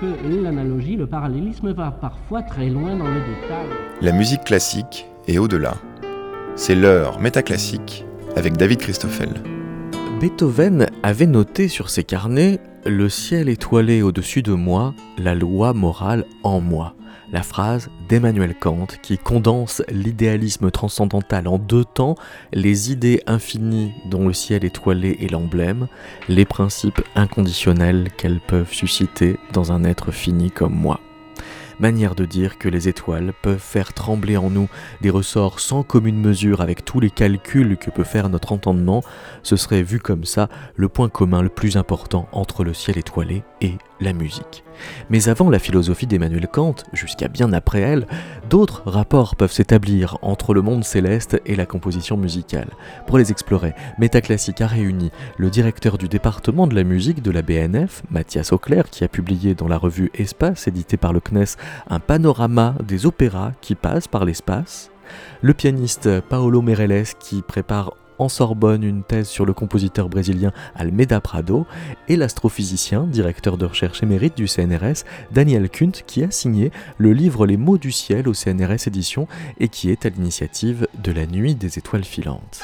que l'analogie, le parallélisme va parfois très loin dans le détail. La musique classique est au-delà. C'est l'heure métaclassique avec David Christoffel. Beethoven avait noté sur ses carnets Le ciel étoilé au-dessus de moi, la loi morale en moi la phrase d'Emmanuel Kant qui condense l'idéalisme transcendantal en deux temps, les idées infinies dont le ciel étoilé est l'emblème, les principes inconditionnels qu'elles peuvent susciter dans un être fini comme moi manière de dire que les étoiles peuvent faire trembler en nous des ressorts sans commune mesure avec tous les calculs que peut faire notre entendement, ce serait vu comme ça le point commun le plus important entre le ciel étoilé et la musique. Mais avant la philosophie d'Emmanuel Kant, jusqu'à bien après elle, d'autres rapports peuvent s'établir entre le monde céleste et la composition musicale. Pour les explorer, Métaclassique a réuni le directeur du département de la musique de la BNF, Mathias Auclair, qui a publié dans la revue Espace, édité par le CNES, un panorama des opéras qui passent par l'espace, le pianiste Paolo Meirelles qui prépare en Sorbonne une thèse sur le compositeur brésilien Almeida Prado et l'astrophysicien, directeur de recherche émérite du CNRS, Daniel Kunt, qui a signé le livre Les mots du ciel au CNRS édition et qui est à l'initiative de la Nuit des étoiles filantes.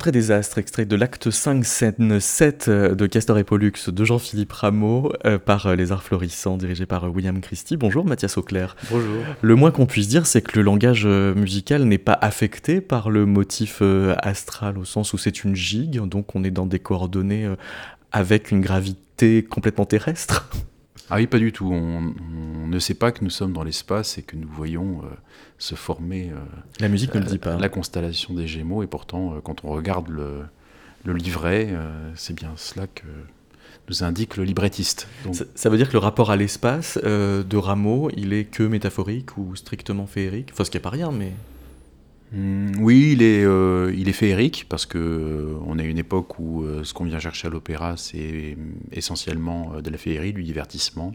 L'entrée des astres, extrait de l'acte 5, scène 7 euh, de Castor et Pollux de Jean-Philippe Rameau euh, par euh, Les Arts Florissants, dirigé par William Christie. Bonjour Mathias Auclair. Bonjour. Le moins qu'on puisse dire, c'est que le langage musical n'est pas affecté par le motif astral, au sens où c'est une gigue, donc on est dans des coordonnées avec une gravité complètement terrestre. Ah oui, pas du tout. On, ne sait pas que nous sommes dans l'espace et que nous voyons se former. Euh, la musique ne le dit pas. La constellation des Gémeaux, et pourtant, euh, quand on regarde le, le livret, euh, c'est bien cela que nous indique le librettiste. Ça, veut dire que le rapport à l'espace de Rameau, il est que métaphorique ou strictement féerique? Enfin, ce qui n'est pas rien, mais... Hmm, oui, il est, euh, il est féerique parce que euh, on a une époque où ce qu'on vient chercher à l'opéra, c'est essentiellement de la féerie, du divertissement.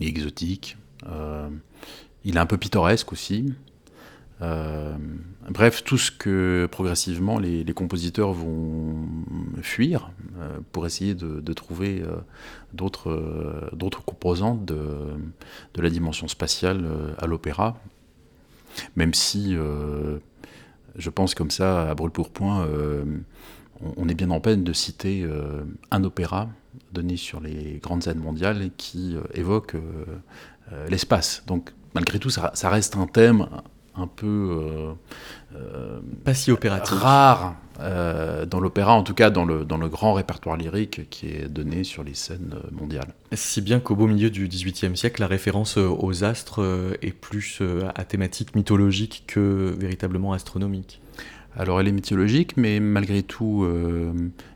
Il est exotique. Il est un peu pittoresque aussi. bref, tout ce que progressivement les, compositeurs vont fuir pour essayer de, trouver d'autres composantes de, la dimension spatiale à l'opéra. Même si euh, je pense comme ça, à brûle-pourpoint, euh, on, est bien en peine de citer euh, un opéra donné sur les grandes scènes mondiales qui évoque l'espace. Donc malgré tout, ça, reste un thème un peu pas si opératique rare euh, dans l'opéra, en tout cas dans le, dans le grand répertoire lyrique qui est donné sur les scènes mondiales. Si bien qu'au beau milieu du XVIIIe siècle, la référence euh, aux astres euh, est plus à thématique mythologique que véritablement astronomique. Alors elle est mythologique, mais malgré tout,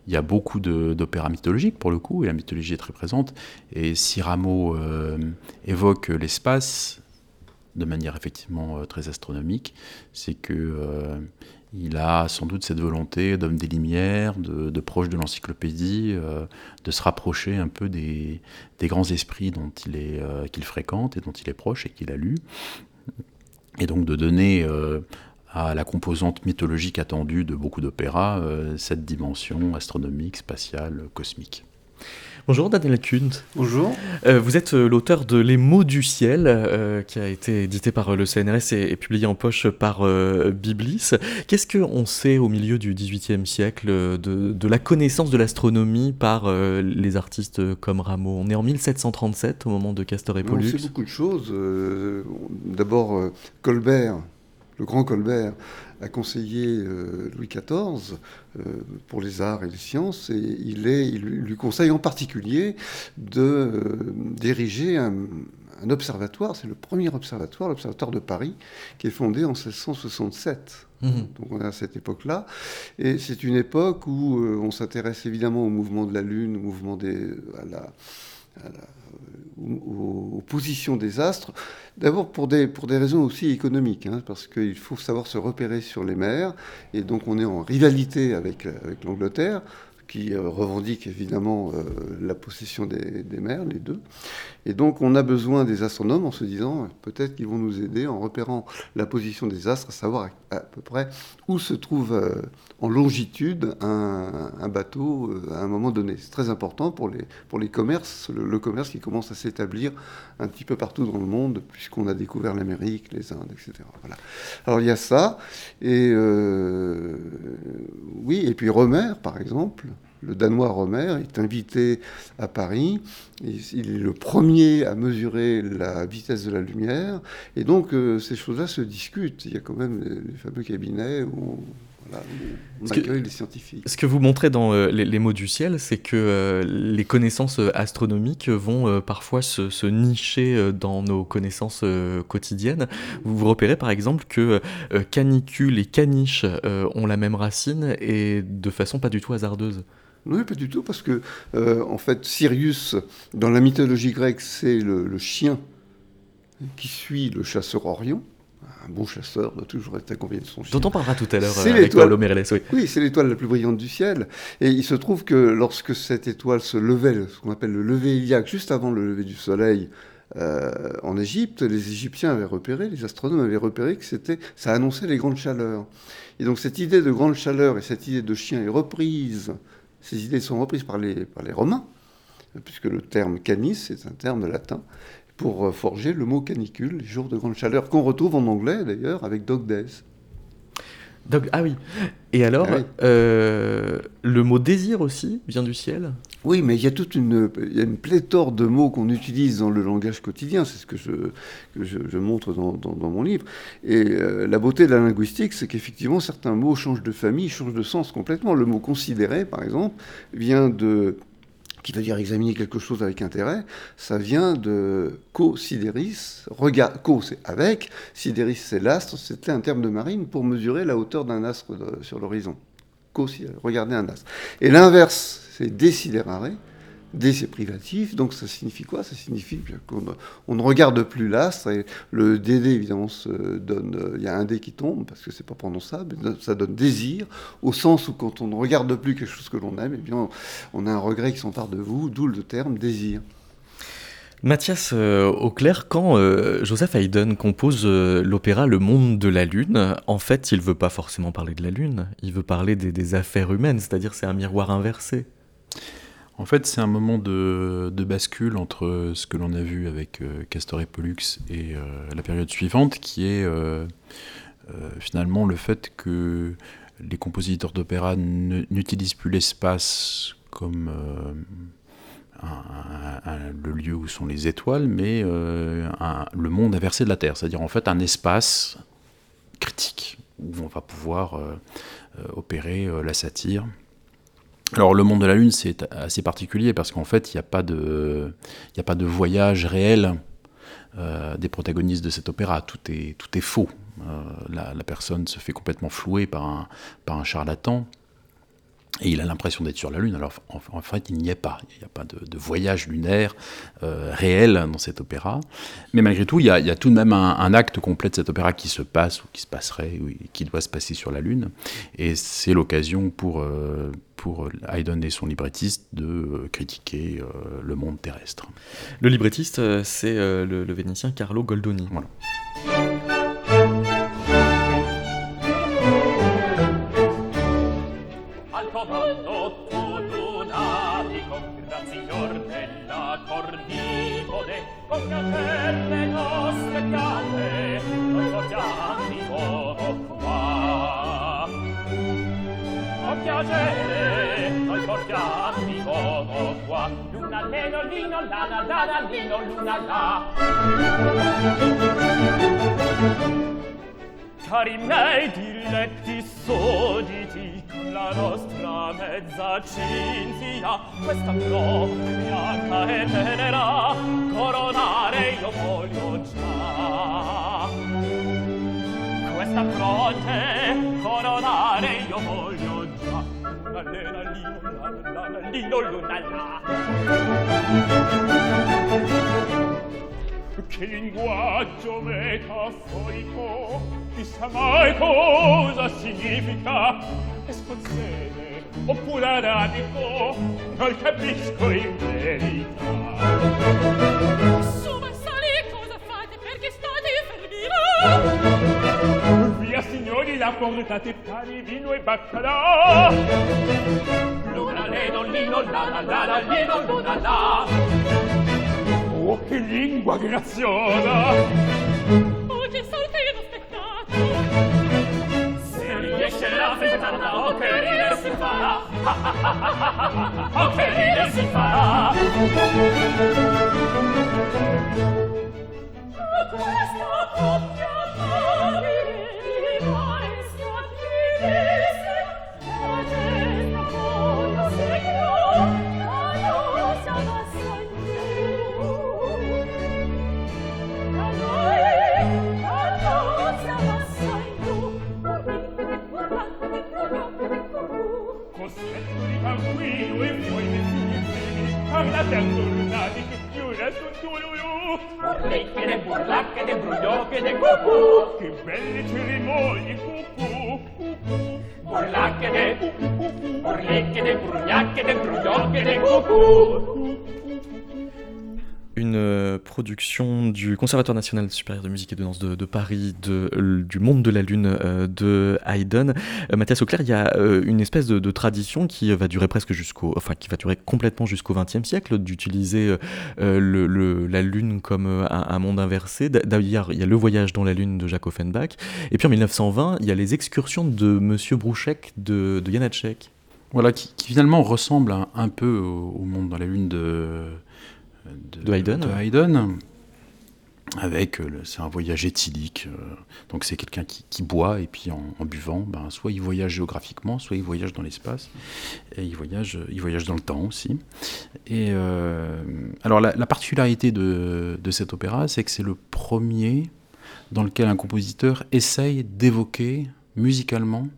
il y a beaucoup d'opéras mythologiques pour le coup, et la mythologie est très présente. Et si Rameau évoque l'espace de manière effectivement très astronomique, c'est que il a sans doute cette volonté d'homme des Lumières, de, proche de l'encyclopédie, euh, de se rapprocher un peu des, grands esprits dont il est euh, qu'il fréquente et dont il est proche et qu'il a lu, et donc de donner euh, à la composante mythologique attendue de beaucoup d'opéras cette dimension astronomique, spatiale, cosmique. Bonjour Daniel Kuhn. Bonjour. Euh, vous êtes euh, l'auteur de Les mots du ciel, euh, qui a été édité par le CNRS et, publié en poche par Biblis. Qu'est-ce qu'on sait au milieu du XVIIIe siècle de, la connaissance de l'astronomie par les artistes comme Rameau? On est en 1737 au moment de Castor et Pollux. On sait beaucoup de choses. D'abord, Colbert, le grand Colbert, a conseillé euh, Louis XIV euh, pour les arts et les sciences, et il, est, il lui conseille en particulier de euh, diriger un, observatoire, c'est le premier observatoire, l'observatoire de Paris, qui est fondé en 1667. Mmh. Donc on est à cette époque-là. Et c'est une époque où on s'intéresse évidemment au mouvement de la Lune, au mouvement des, à la, aux, positions des astres, d'abord pour des, pour des raisons aussi économiques, hein, parce qu'il faut savoir se repérer sur les mers, et donc on est en rivalité avec, avec l'Angleterre qui euh, revendique évidemment euh, la possession des, mers, les deux. Et donc on a besoin des astronomes en se disant peut-être qu'ils vont nous aider en repérant la position des astres, à savoir à, peu près où se trouve euh, en longitude un, bateau à un moment donné. C'est très important pour les, pour les commerces, le, commerce qui commence à s'établir un petit peu partout dans le monde, puisqu'on a découvert l'Amérique, les Indes, etc. Alors il y a ça, et oui, et puis Romer, par exemple, le Danois Romer est invité à Paris. Il est le premier à mesurer la vitesse de la lumière. Et donc, euh, ces choses-là se discutent. Il y a quand même les, fameux cabinets où on, accueille les scientifiques. Ce que vous montrez dans euh, les, mots du ciel, c'est que euh, les connaissances astronomiques vont parfois se, nicher dans nos connaissances quotidiennes. Vous vous repérez par exemple que canicule et caniche ont la même racine et de façon pas du tout hasardeuse. Non, pas du tout, parce que, euh, en fait, Sirius, dans la mythologie grecque, c'est le, chien qui suit le chasseur Orion. Un bon chasseur doit toujours être accompagné de son chien. Dont on parlera tout à l'heure euh, avec l'étoile. Oui, oui c'est l'étoile la plus brillante du ciel. Et il se trouve que lorsque cette étoile se levait, ce qu'on appelle le lever iliaque, juste avant le lever du soleil, euh, en Égypte, les Égyptiens avaient repéré, les astronomes avaient repéré que c'était, ça annonçait les grandes chaleurs. Et donc cette idée de grande chaleur et cette idée de chien est reprise ces idées sont reprises par les, par les Romains, puisque le terme canis est un terme latin pour euh, forger le mot canicule, les jours de grande chaleur, qu'on retrouve en anglais d'ailleurs avec dog days. Ah oui. Et alors, ah euh, le mot désir aussi vient du ciel? Oui, mais il y a toute une, il y a une pléthore de mots qu'on utilise dans le langage quotidien. C'est ce que je, montre dans, mon livre. Et euh, la beauté de la linguistique, c'est qu'effectivement, certains mots changent de famille, changent de sens complètement. Le mot considéré, par exemple, vient de qui veut dire examiner quelque chose avec intérêt, ça vient de co-sidéris, regard, co c'est avec, sidéris c'est l'astre, c'était un terme de marine pour mesurer la hauteur d'un astre sur l'horizon. Co regarder un astre. Et l'inverse, c'est désidérare, D c'est privatif, donc ça signifie quoi? Ça signifie qu'on on ne regarde plus l'astre, et le DD évidemment se donne, il y a un D qui tombe, parce que c'est pas prononçable, ça donne désir, au sens où quand on ne regarde plus quelque chose que l'on aime, eh bien on a un regret qui s'empare de vous, d'où le terme désir. Mathias euh, Auclair, quand euh, Joseph Haydn compose euh, l'opéra Le Monde de la Lune, en fait, il veut pas forcément parler de la Lune, il veut parler des, affaires humaines, c'est-à-dire c'est un miroir inversé. En fait, c'est un moment de, bascule entre ce que l'on a vu avec Castor et Pollux et la période suivante, qui est finalement le fait que les compositeurs d'opéra n'utilisent plus l'espace comme le lieu où sont les étoiles, mais euh, le monde inversé de la Terre, c'est-à-dire en fait un espace critique où on va pouvoir euh, euh, opérer la satire. Alors le monde de la Lune c'est assez particulier parce qu'en fait il n'y a, pas de, a pas de voyage réel des protagonistes de cet opéra, tout est, tout est faux. La, la, personne se fait complètement flouer par un, par un charlatan. Et il a l'impression d'être sur la Lune, alors en, fait il n'y est pas, il n'y a pas de, voyage lunaire euh, réel dans cet opéra. Mais malgré tout, il y a, tout de même un, acte complet de cet opéra qui se passe, ou qui se passerait, ou qui doit se passer sur la Lune. Et c'est l'occasion pour, euh, pour Haydn et son librettiste de euh, critiquer le monde terrestre. Le librettiste, c'est le, le, Vénitien Carlo Goldoni. Voilà. La la la la lino luna la. Cari miei diletti soditi con la nostra mezza cinzia questa fronte bianca e tenera coronare io voglio già. Questa fronte coronare io voglio già. Lena La lino luna la Che linguaggio metaforico, chissà mai cosa significa, è sponzene oppure aradico, non capisco in verità. Su, ma sali, cosa fate? Perché state fermi là? Signori la portate pani vino e baccalà luna le non lino la la la la lino luna la Oh, che lingua graziosa! Che sorte inaspettato! Se riesce la frittata, oh, che ride si farà! Oh, che ride si farà! Du Conservatoire national supérieur de musique et de danse de, Paris, de, du monde de la lune euh, de Haydn. Euh, Mathias Auclair, il y a une espèce de, tradition qui va durer presque jusqu'au, enfin qui va durer complètement jusqu'au XXe siècle, d'utiliser le, la lune comme un, monde inversé. D'ailleurs, il y a le voyage dans la lune de Jacques Offenbach. Et puis en 1920, il y a les excursions de Monsieur Brouchek de, de Janacek. Voilà, qui, finalement ressemble un, peu au, monde dans la lune de de, Haydn. Avec, euh, c'est un voyage éthylique. Euh, donc c'est quelqu'un qui, boit et puis en, buvant, ben, soit il voyage géographiquement, soit il voyage dans l'espace et il voyage, il voyage dans le temps aussi. Et euh, alors la, particularité de, de, cet opéra, c'est que c'est le premier dans lequel un compositeur essaye d'évoquer musicalement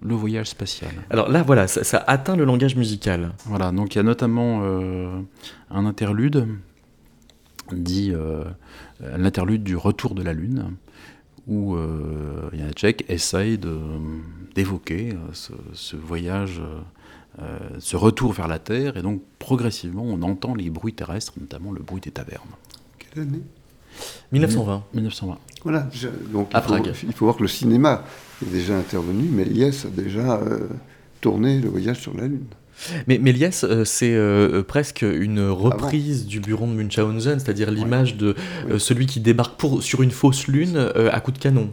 le voyage spatial. Alors là, voilà, ça, ça atteint le langage musical. Voilà, donc il y a notamment euh, un interlude dit euh, l'interlude du retour de la Lune, où euh, Janacek essaye de- d'évoquer euh, ce, ce voyage, euh, ce retour vers la Terre, et donc progressivement on entend les bruits terrestres, notamment le bruit des tavernes. Quelle année? 1920. 1920. Voilà. je- donc À il faut, il faut voir que le cinéma est déjà intervenu, mais Yes a déjà euh, tourné le voyage sur la Lune. Mais Méliès, euh, c'est euh, presque une reprise du bureau de Munchausen, c'est-à-dire l'image de euh, Oui. celui qui débarque pour, sur une fausse lune euh, à coup de canon.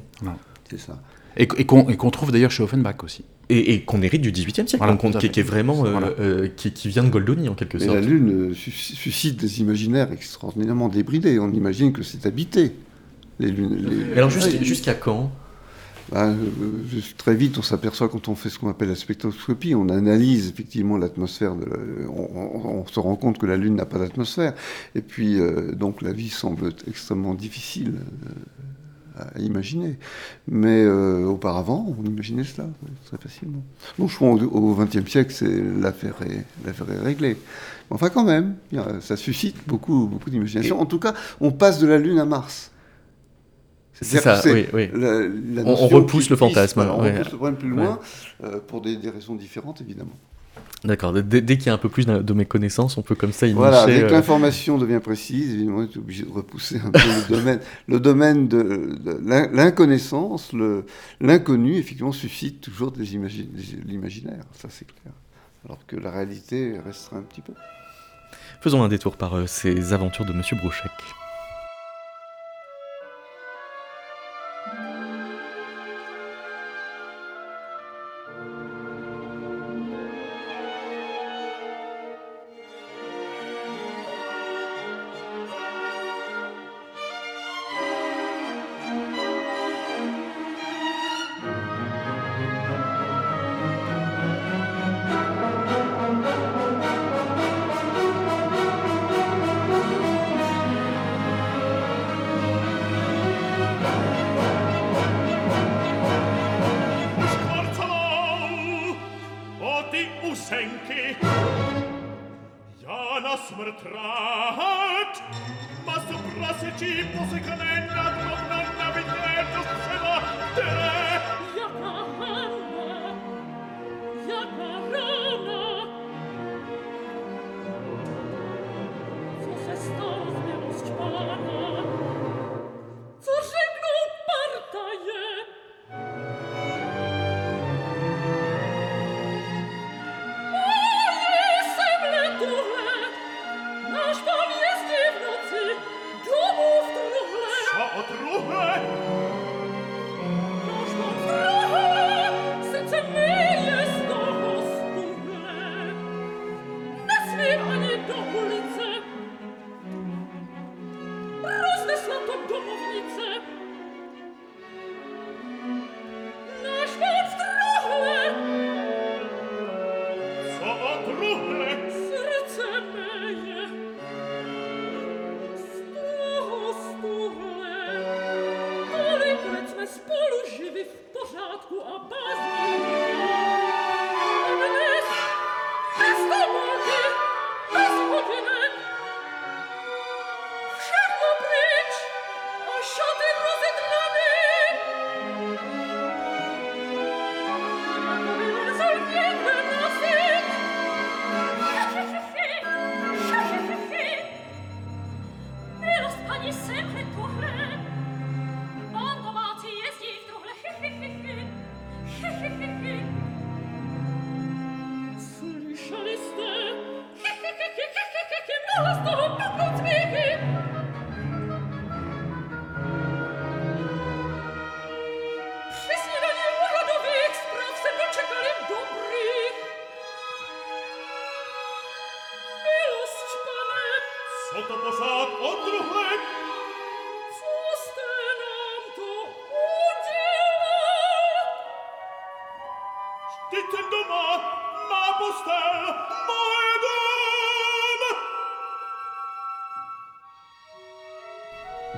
C'est ça. Et, et qu'on trouve d'ailleurs chez Offenbach aussi. Et, et qu'on hérite du XVIIIe siècle, Voilà, qui, est vraiment, euh, Voilà. euh, qui, qui vient de Goldoni en quelque Mais sorte. la Lune euh, sus- suscite des imaginaires extraordinairement débridés. On imagine que c'est habité. Les lunes, les- Mais alors jusqu'à quand? Bah, euh, juste très vite, on s'aperçoit quand on fait ce qu'on appelle la spectroscopie, on analyse effectivement l'atmosphère. La- on, se rend compte que la Lune n'a pas d'atmosphère. Et puis, euh, donc, la vie semble extrêmement difficile euh, à imaginer. Mais euh, auparavant, on imaginait cela ouais, très facilement. Donc, je crois au XXe siècle, c'est l'affaire est, réglée. Enfin, quand même, ça suscite beaucoup, beaucoup d'imagination. En tout cas, on passe de la Lune à Mars. C'est ça, oui, oui. la- la On- repousse le fantasme, voilà, on ouais. repousse le problème plus loin euh, pour des, des raisons différentes, évidemment. D'accord, dès, dès qu'il y a un peu plus de mes connaissances, on peut comme ça Voilà, dès que euh, l'information devient précise, évidemment, on est obligé de repousser un peu le domaine. Le domaine de, de l'in- l'inconnaissance, l'inconnu, effectivement, suscite toujours des imagi- des- l'imaginaire, ça c'est clair. Alors que la réalité restera un petit peu. Faisons un détour par euh, ces aventures de Monsieur Brouchek.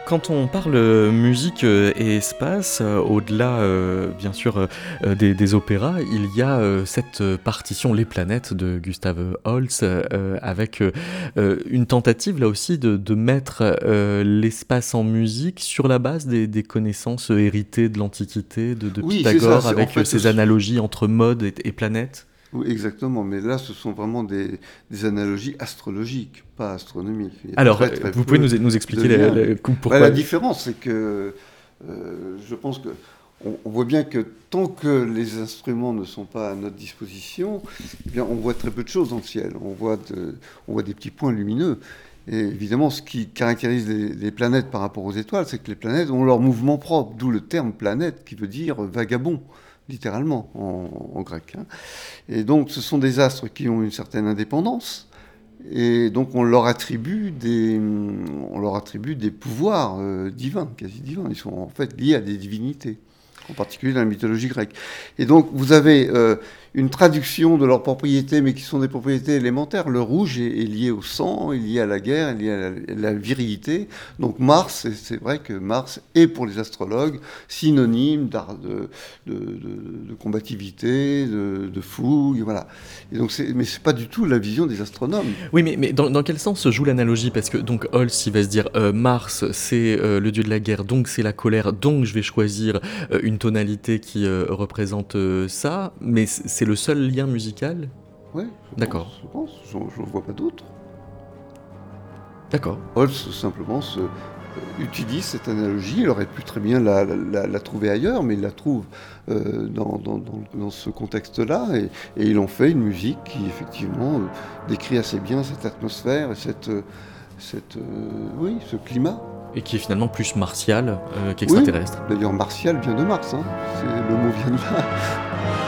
Quand on parle musique et espace, au-delà bien sûr des, opéras, il y a cette partition Les planètes de Gustave Holst avec une tentative là aussi de, mettre l'espace en musique sur la base des, connaissances héritées de l'Antiquité, de, Pythagore, avec ces analogies entre mode et, et planète. Oui, exactement. Mais là, ce sont vraiment des, analogies astrologiques, pas astronomiques. Alors, vous pouvez nous, nous expliquer la, pourquoi La différence, c'est que euh, je pense que on, voit bien que tant que les instruments ne sont pas à notre disposition, eh bien, on voit très peu de choses dans le ciel. On voit, on voit des petits points lumineux. Et évidemment, ce qui caractérise les, les planètes par rapport aux étoiles, c'est que les planètes ont leur mouvement propre, d'où le terme planète qui veut dire vagabond littéralement en, grec. Hein. Et donc ce sont des astres qui ont une certaine indépendance, et donc on leur attribue des, on leur attribue des pouvoirs euh, divins, quasi divins. Ils sont en fait liés à des divinités, en particulier dans la mythologie grecque. Et donc vous avez euh, une traduction de leurs propriétés, mais qui sont des propriétés élémentaires. Le rouge est, lié au sang, est lié à la guerre, est lié à la, virilité. Donc Mars, c'est vrai que Mars est pour les astrologues synonyme de, de, de, combativité, de, fougue, voilà. Et donc mais c'est pas du tout la vision des astronomes. Oui, mais, mais dans, quel sens se joue l'analogie? Parce que donc Holst, il va se dire euh, Mars, c'est euh, le dieu de la guerre, donc c'est la colère, donc je vais choisir euh, une tonalité qui représente ça, mais c'est le seul lien musical Oui. D'accord. Je pense, je ne vois pas d'autre. D'accord. Holz simplement se, euh, utilise cette analogie. Il aurait pu très bien la, trouver ailleurs, mais il la trouve euh, dans, dans, ce contexte-là. Et, et, ils ont fait une musique qui, effectivement, euh, décrit assez bien cette atmosphère et cette, cette, oui, ce climat. Et qui est finalement plus martial qu'extraterrestre. D'ailleurs, martial vient de Mars. Hein. Le mot vient de là.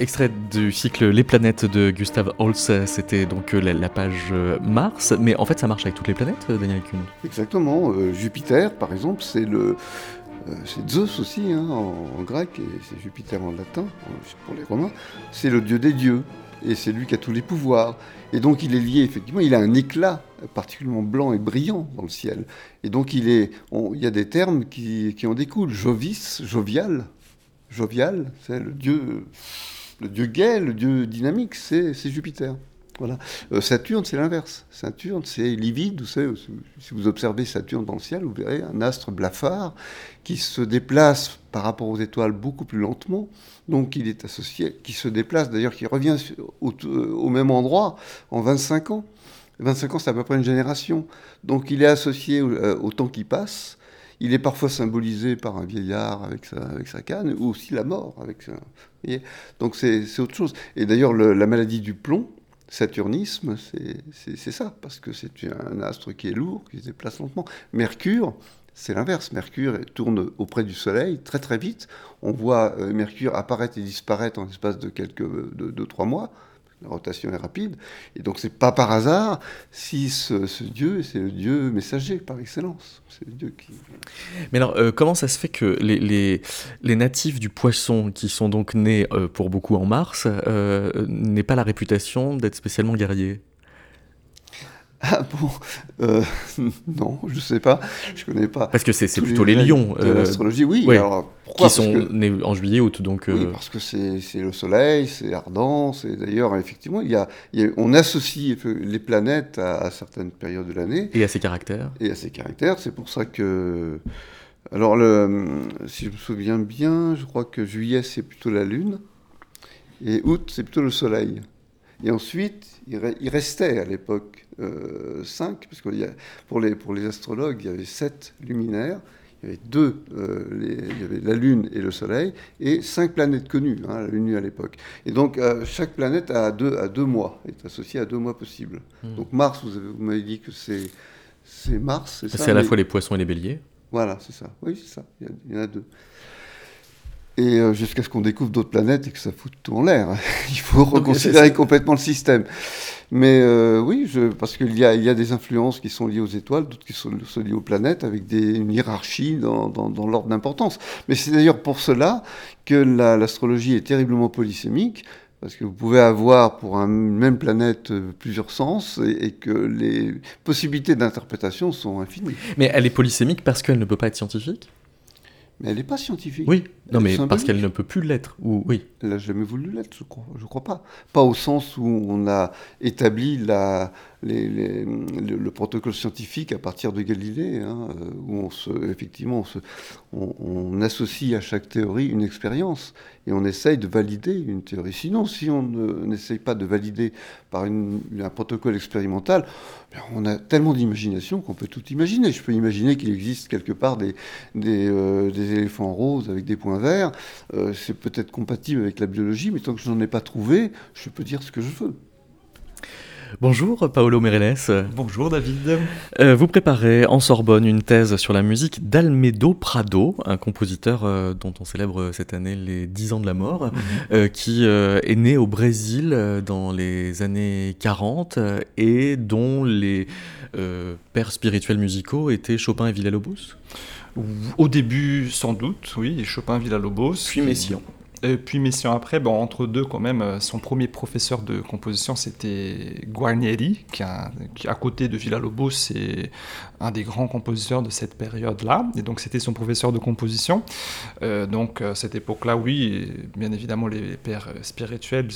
Extrait du cycle Les planètes de Gustav Holst, c'était donc euh, la, page euh, Mars, mais en fait ça marche avec toutes les planètes, euh, Daniel Kuhn? Exactement. Jupiter, par exemple, c'est le. c'est Zeus aussi hein, en, grec, et c'est Jupiter en latin, pour les Romains. C'est le dieu des dieux, et c'est lui qui a tous les pouvoirs. Et donc il est lié, effectivement, il a un éclat particulièrement blanc et brillant dans le ciel. Et donc il, est, il y a des termes qui, qui en découlent. Jovis, jovial. Jovial, c'est le dieu le dieu gay, le dieu dynamique, c'est Jupiter. Voilà. Euh, Saturne, c'est l'inverse. Saturne, c'est livide. Si vous observez Saturne dans le ciel, vous verrez un astre blafard qui se déplace par rapport aux étoiles beaucoup plus lentement. Donc, il est associé, qui se déplace, d'ailleurs, qui revient au, au, même endroit en 25 ans. 25 ans, c'est à peu près une génération. Donc, il est associé au, euh, au temps qui passe il est parfois symbolisé par un vieillard avec sa, avec sa canne, ou aussi la mort. Avec sa... Donc c'est autre chose. Et d'ailleurs, la maladie du plomb, Saturnisme, c'est ça, parce que c'est un astre qui est lourd, qui se déplace lentement. Mercure, c'est l'inverse. Mercure tourne auprès du Soleil très très vite. On voit euh, Mercure apparaître et disparaître en l'espace de quelques de, de, trois mois la rotation est rapide. Et donc c'est pas par hasard si ce, dieu, c'est le dieu messager par excellence. C'est le dieu qui... Mais alors, euh, comment ça se fait que les, les, natifs du poisson, qui sont donc nés euh, pour beaucoup en Mars, euh, n'aient pas la réputation d'être spécialement guerriers? Ah bon euh, Non, je sais pas. Je connais pas. Parce que c'est plutôt les lions. De l'astrologie, oui. ouais, Alors, pourquoi qui sont que- nés en juillet, août. Donc, Oui, euh, parce que c'est c'est le soleil, c'est ardent, c'est d'ailleurs, effectivement, il y a, il y a- on associe les planètes à, à certaines périodes de l'année et à ses caractères. et à ses caractères. C'est pour ça que. Alors, le, si je me souviens bien, je crois que juillet, c'est plutôt la Lune, et août, c'est plutôt le soleil. Et ensuite, il, re- il restait à l'époque 5, parce que pour les, pour les astrologues, il y avait sept luminaires. Il y avait deux, euh, les- il y avait la Lune et le Soleil, et cinq planètes connues, hein, la Lune à l'époque. Et donc, euh, chaque planète a deux, a deux mois, est associée à deux mois possibles. Hmm. Donc, Mars, vous, avez- vous m'avez dit que c'est c'est Mars, c'est ça C'est à la mais- fois les poissons et les béliers? Voilà, c'est ça. Oui, c'est ça. Il y, a- il y en a deux. Et euh, jusqu'à ce qu'on découvre d'autres planètes et que ça fout tout en l'air. Il faut reconsidérer complètement le système. Mais euh, oui, je, parce qu'il y a, il y a des influences qui sont liées aux étoiles, d'autres qui sont, sont liées aux planètes, avec des, une hiérarchie dans, dans- dans l'ordre d'importance. Mais c'est d'ailleurs pour cela que la- l'astrologie est terriblement polysémique, parce que vous pouvez avoir pour un- une même planète euh, plusieurs sens, et, et que les possibilités d'interprétation sont infinies. Mais elle est polysémique parce qu'elle ne peut pas être scientifique? Mais elle n'est pas scientifique. Oui. Non, mais parce qu'elle ne peut plus l'être. Ou oui. Elle n'a jamais voulu l'être, je crois, je crois pas. Pas au sens où on a établi la, le, le protocole scientifique à partir de Galilée, hein, euh, où on se, effectivement on, associe à chaque théorie une expérience et on essaye de valider une théorie. Sinon, si on ne- n'essaye pas de valider par un protocole expérimental, ben, on a tellement d'imagination qu'on peut tout imaginer. Je peux imaginer qu'il existe quelque part des, euh, éléphants roses avec des points verts. Euh, c'est peut-être compatible avec la biologie, mais tant que je n'en ai pas trouvé, je peux dire ce que je veux. Bonjour, Paolo Mereles. Bonjour David. Euh, vous préparez en Sorbonne une thèse sur la musique d'Almedo Prado, un compositeur euh, dont on célèbre cette année les 10 ans de la mort, euh, qui est né au Brésil dans les années 40 euh, et dont les pères spirituels musicaux étaient Chopin et Villa-Lobos? Au début, sans doute, oui, Chopin, Villa-Lobos. Puis Messiaen. Et puis Messiaen après, bon, entre deux quand même, euh, son premier professeur de composition c'était Guarnieri, qui, à côté de Villa-Lobos c'est un des grands compositeurs de cette période-là, et donc c'était son professeur de composition. Euh, donc à cette époque-là, oui, bien évidemment les pères euh, spirituels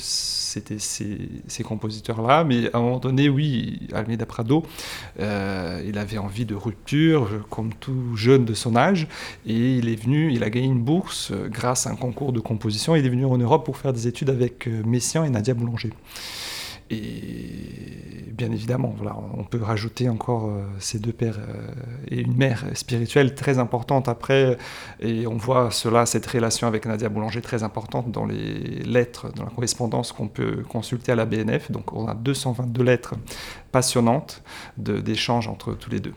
c'était ces, compositeurs-là, mais à un moment donné, oui, Almeida Prado, euh, il avait envie de rupture, euh, comme tout jeune de son âge, et il est venu, il a gagné une bourse euh, grâce à un concours de composition. Il est venu en Europe pour faire des études avec euh, Messiaen et Nadia Boulanger. Et bien évidemment, voilà, on peut rajouter encore euh, ces deux pères euh, et une mère spirituelle très importante après. Et on voit cela, cette relation avec Nadia Boulanger très importante dans les lettres, dans la correspondance qu'on peut consulter à la BNF. Donc on a 222 lettres passionnantes d'échanges entre tous les deux.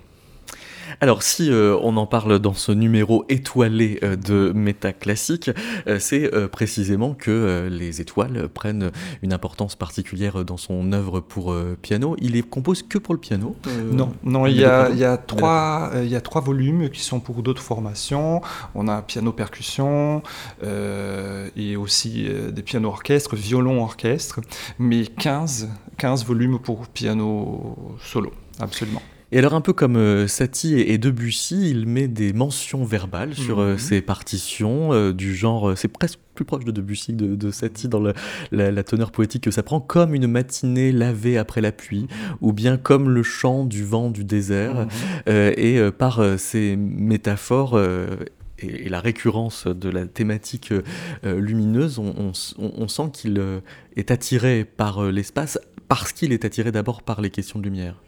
Alors si euh, on en parle dans ce numéro étoilé euh, de Méta Classique, euh, c'est précisément que les étoiles prennent une importance particulière dans son œuvre pour piano. Il les compose que pour le piano Non, non, il y a, Prado il y a trois, il y a trois volumes qui sont pour d'autres formations. On a piano percussion et aussi des pianos orchestres, violon orchestre, mais 15, 15 volumes pour piano solo, absolument. Et alors un peu comme euh, Satie et, Debussy, il met des mentions verbales sur euh, Mhm. ses partitions euh, du genre, c'est presque plus proche de Debussy de, de Satie dans le- la, la teneur poétique que ça prend, comme une matinée lavée après la pluie, ou bien comme le chant du vent du désert, Euh, et euh, par euh, ces métaphores et, la récurrence de la thématique lumineuse, on, sent qu'il est attiré par l'espace parce qu'il est attiré d'abord par les questions de lumière.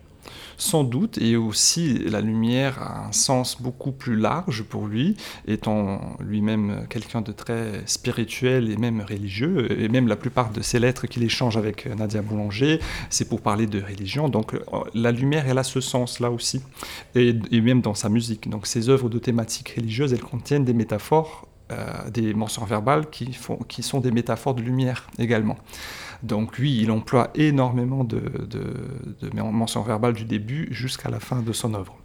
Sans doute, et aussi la lumière a un sens beaucoup plus large pour lui, étant lui-même quelqu'un de très spirituel et même religieux, et même la plupart de ses lettres qu'il échange avec Nadia Boulanger, c'est pour parler de religion, donc la lumière, elle a ce sens-là aussi, et, même dans sa musique. Donc ses œuvres de thématiques religieuses, elles contiennent des métaphores, euh, des mentions verbales qui, qui sont des métaphores de lumière également. Donc lui, il emploie énormément de, mentions verbales du début jusqu'à la fin de son œuvre.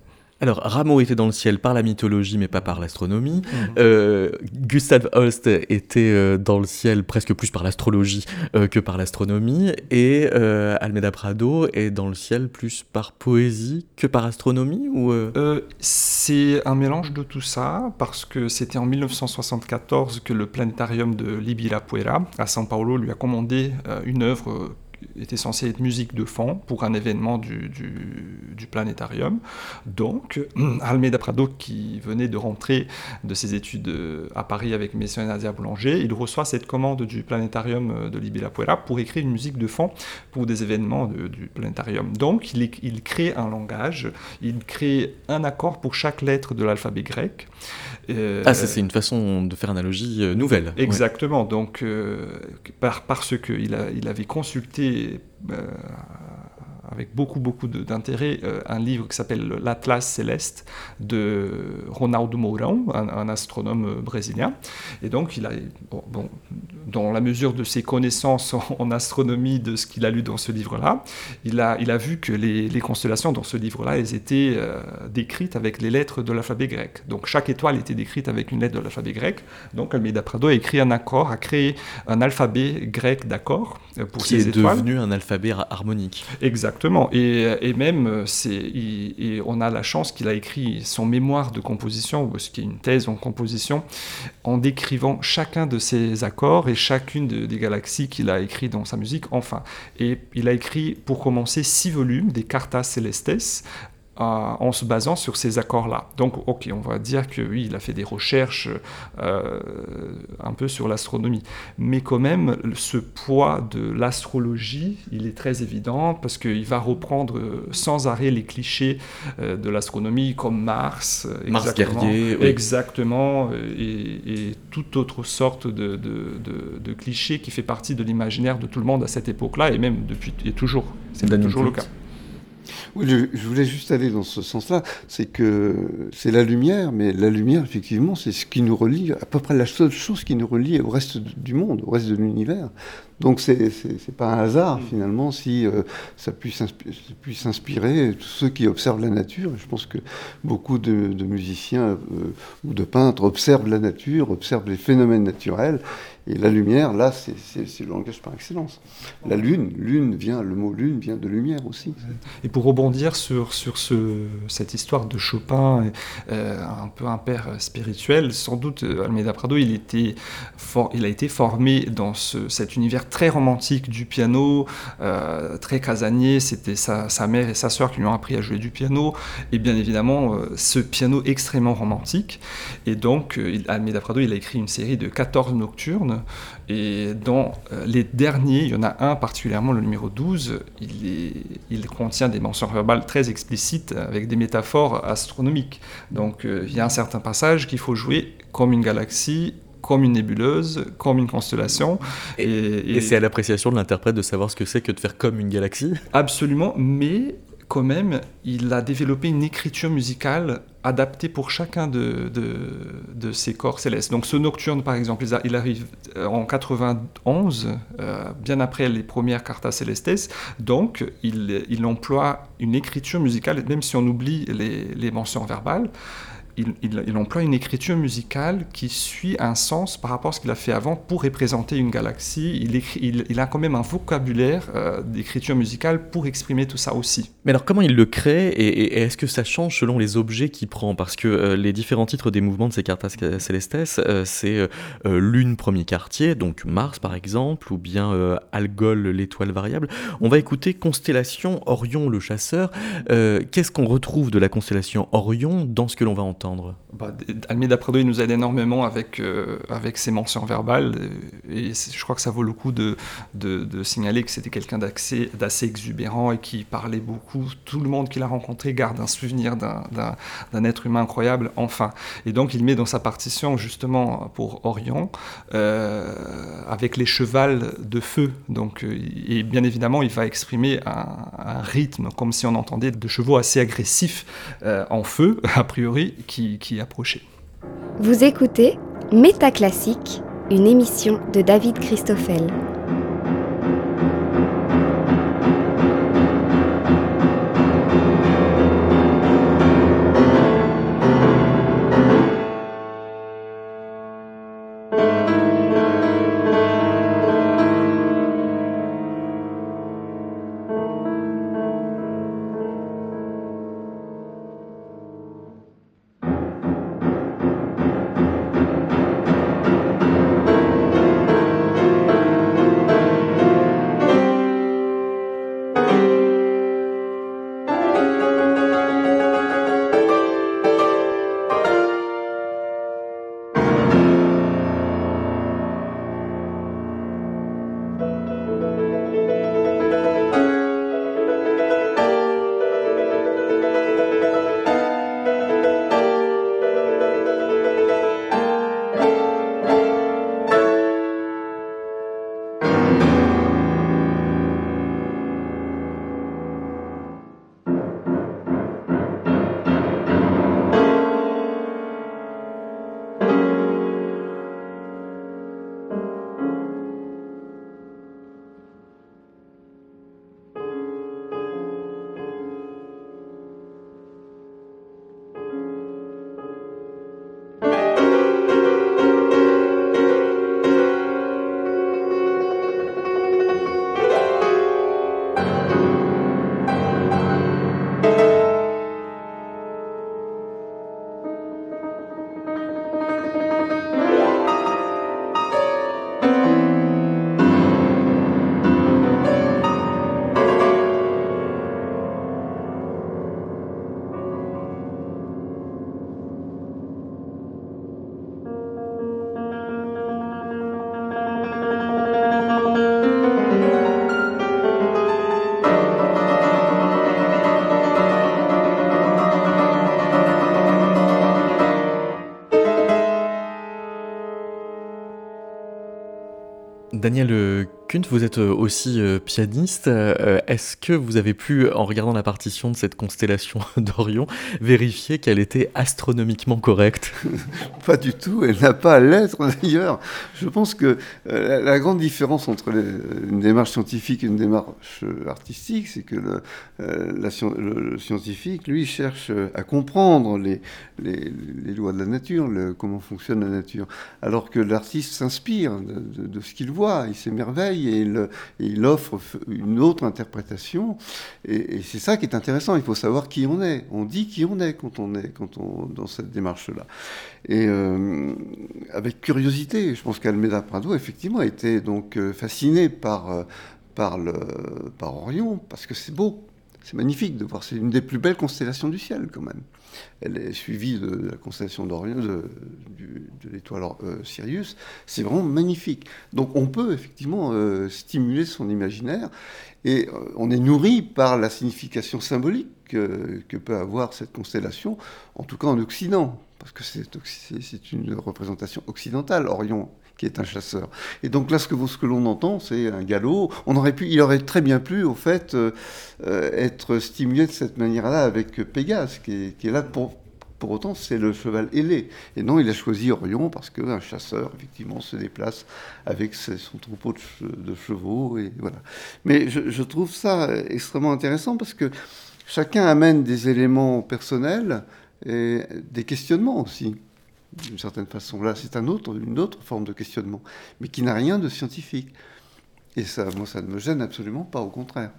Alors, Rameau était dans le ciel par la mythologie, mais pas par l'astronomie. Euh, Gustave Holst était euh, dans le ciel presque plus par l'astrologie euh, que par l'astronomie. Et Almeida Prado est dans le ciel plus par poésie que par astronomie ou C'est un mélange de tout ça, parce que c'était en 1974 que le planétarium de Libirapuera à São Paulo lui a commandé une œuvre était censé être musique de fond pour un événement du, du, planétarium. Donc, Almeida Prado, qui venait de rentrer de ses études euh, à Paris avec Messieurs Nadia Boulanger, il reçoit cette commande du planétarium euh, de Libila-Puera pour écrire une musique de fond pour des événements du planétarium. Donc, il, il, crée un langage, il crée un accord pour chaque lettre de l'alphabet grec. Euh, ah, ça, c'est une façon de faire analogie nouvelle. Exactement. Donc, par, parce qu'il il avait consulté euh, avec beaucoup, beaucoup d'intérêt, euh, un livre qui s'appelle L'Atlas céleste de Ronaldo Mourão, un, astronome brésilien. Et donc, il a, bon, dans la mesure de ses connaissances en, astronomie, de ce qu'il a lu dans ce livre-là, il a, il a vu que les, constellations dans ce livre-là, elles étaient euh, décrites avec les lettres de l'alphabet grec. Donc, chaque étoile était décrite avec une lettre de l'alphabet grec. Donc, Almeida Prado a écrit un accord, a créé un alphabet grec d'accord pour qui ces est devenu un alphabet harmonique. Exactement. Et, et même, c'est, on a la chance qu'il a écrit son mémoire de composition, ou ce qui est une thèse en composition, en décrivant chacun de ces accords et chacune des galaxies qu'il a écrit dans sa musique. Enfin, et il a écrit, pour commencer, six volumes des Cartas Celestes en se basant sur ces accords-là. Donc, ok, on va dire que oui, il a fait des recherches euh, un peu sur l'astronomie, mais quand même, ce poids de l'astrologie, il est très évident parce qu'il va reprendre sans arrêt les clichés euh, de l'astronomie comme Mars, Mars guerrier, exactement, et, et, toute autre sorte de, de, de, clichés qui fait partie de l'imaginaire de tout le monde à cette époque-là et même depuis et toujours, c'est toujours le cas. Oui, je, voulais juste aller dans ce sens-là. C'est que c'est la lumière, mais la lumière, effectivement, c'est ce qui nous relie, à peu près la seule chose qui nous relie au reste du monde, au reste de l'univers. Donc c'est pas un hasard finalement si euh, ça puisse, puisse inspirer tous ceux qui observent la nature. Je pense que beaucoup de, musiciens euh, ou de peintres observent la nature, observent les phénomènes naturels. Et la lumière, là, c'est le langage par excellence. La lune, lune vient, le mot lune vient de lumière aussi. Et pour rebondir sur, sur ce, cette histoire de Chopin, euh, un peu un père spirituel, sans doute Almeida Prado, il, il a été formé dans ce, cet univers très romantique du piano, euh, très casanier. C'était sa, mère et sa sœur qui lui ont appris à jouer du piano. Et bien évidemment, euh, ce piano extrêmement romantique. Et donc, euh, Almeida Prado, il a écrit une série de 14 nocturnes. Et dans les derniers, il y en a un particulièrement, le numéro 12, il, il contient des mentions verbales très explicites avec des métaphores astronomiques. Donc, il y a un certain passage qu'il faut jouer comme une galaxie comme une nébuleuse, comme une constellation. Et, c'est à l'appréciation de l'interprète de savoir ce que c'est que de faire comme une galaxie Absolument, mais quand même, il a développé une écriture musicale adaptée pour chacun de, de, ces corps célestes. Donc ce nocturne, par exemple, il arrive euh, en 91, euh, bien après les premières cartas celestes. Donc il, emploie une écriture musicale, même si on oublie les mentions verbales il, emploie une écriture musicale qui suit un sens par rapport à ce qu'il a fait avant pour représenter une galaxie. Il, a quand même un vocabulaire euh, d'écriture musicale pour exprimer tout ça aussi. Mais alors comment il le crée et, est-ce que ça change selon les objets qu'il prend? Parce que euh, les différents titres des mouvements de ces cartas celestes, euh, c'est Lune premier quartier, donc Mars par exemple, ou bien Algol l'étoile variable. On va écouter Constellation Orion le chasseur. Qu'est-ce qu'on retrouve de la constellation Orion dans ce que l'on va entendre bah, Prado, il nous aide énormément avec, euh, avec ses mentions verbales. Et, je crois que ça vaut le coup de, signaler que c'était quelqu'un d'assez exubérant et qui parlait beaucoup. Tout le monde qu'il a rencontré garde un souvenir d'un être humain incroyable, enfin. Et donc, il met dans sa partition, justement, pour Orion, euh, avec les chevals de feu. Donc, euh, et bien évidemment, il va exprimer un, rythme, comme si on entendait de chevaux assez agressifs en feu, a priori, qui, approchait. Vous écoutez Métaclassique, une émission de David Christoffel. Daniel Kunt, vous êtes euh, aussi euh, pianiste. Euh, est-ce que vous avez pu, en regardant la partition de cette constellation d'Orion, vérifier qu'elle était astronomiquement correcte? Pas du tout, elle n'a pas à l'être d'ailleurs. Je pense que la, grande différence entre une démarche scientifique et une démarche artistique, c'est que le, le, scientifique, lui, cherche à comprendre les, lois de la nature, comment fonctionne la nature, alors que l'artiste s'inspire de, ce qu'il voit il s'émerveille et il, offre une autre interprétation. Et, c'est ça qui est intéressant. Il faut savoir qui on est. On dit qui on est quand on est dans cette démarche-là. Et euh, avec curiosité, je pense qu'Almeda Prado effectivement a été donc euh, fasciné par euh, par Orion parce que c'est beau. C'est magnifique de voir. C'est une des plus belles constellations du ciel, quand même. Elle est suivie de la constellation d'Orion, de, l'étoile euh, Sirius. C'est vraiment magnifique. Donc on peut effectivement euh, stimuler son imaginaire et euh, on est nourri par la signification symbolique que, que, peut avoir cette constellation, en tout cas en Occident, parce que c'est une représentation occidentale. Orion qui est un chasseur. Et donc là, ce que, l'on entend, c'est un galop. On aurait pu, il aurait très bien pu, au fait, euh, euh, être stimulé de cette manière-là avec Pégase, qui est, là pour, pour autant, c'est le cheval ailé. Et non, il a choisi Orion parce qu'un chasseur, effectivement, se déplace avec son troupeau de, chevaux. Et voilà. Mais je, trouve ça extrêmement intéressant parce que chacun amène des éléments personnels et des questionnements aussi d'une certaine façon. Là, c'est un autre, une autre forme de questionnement, mais qui n'a rien de scientifique. Et moi, ça ne me gêne absolument pas, au contraire.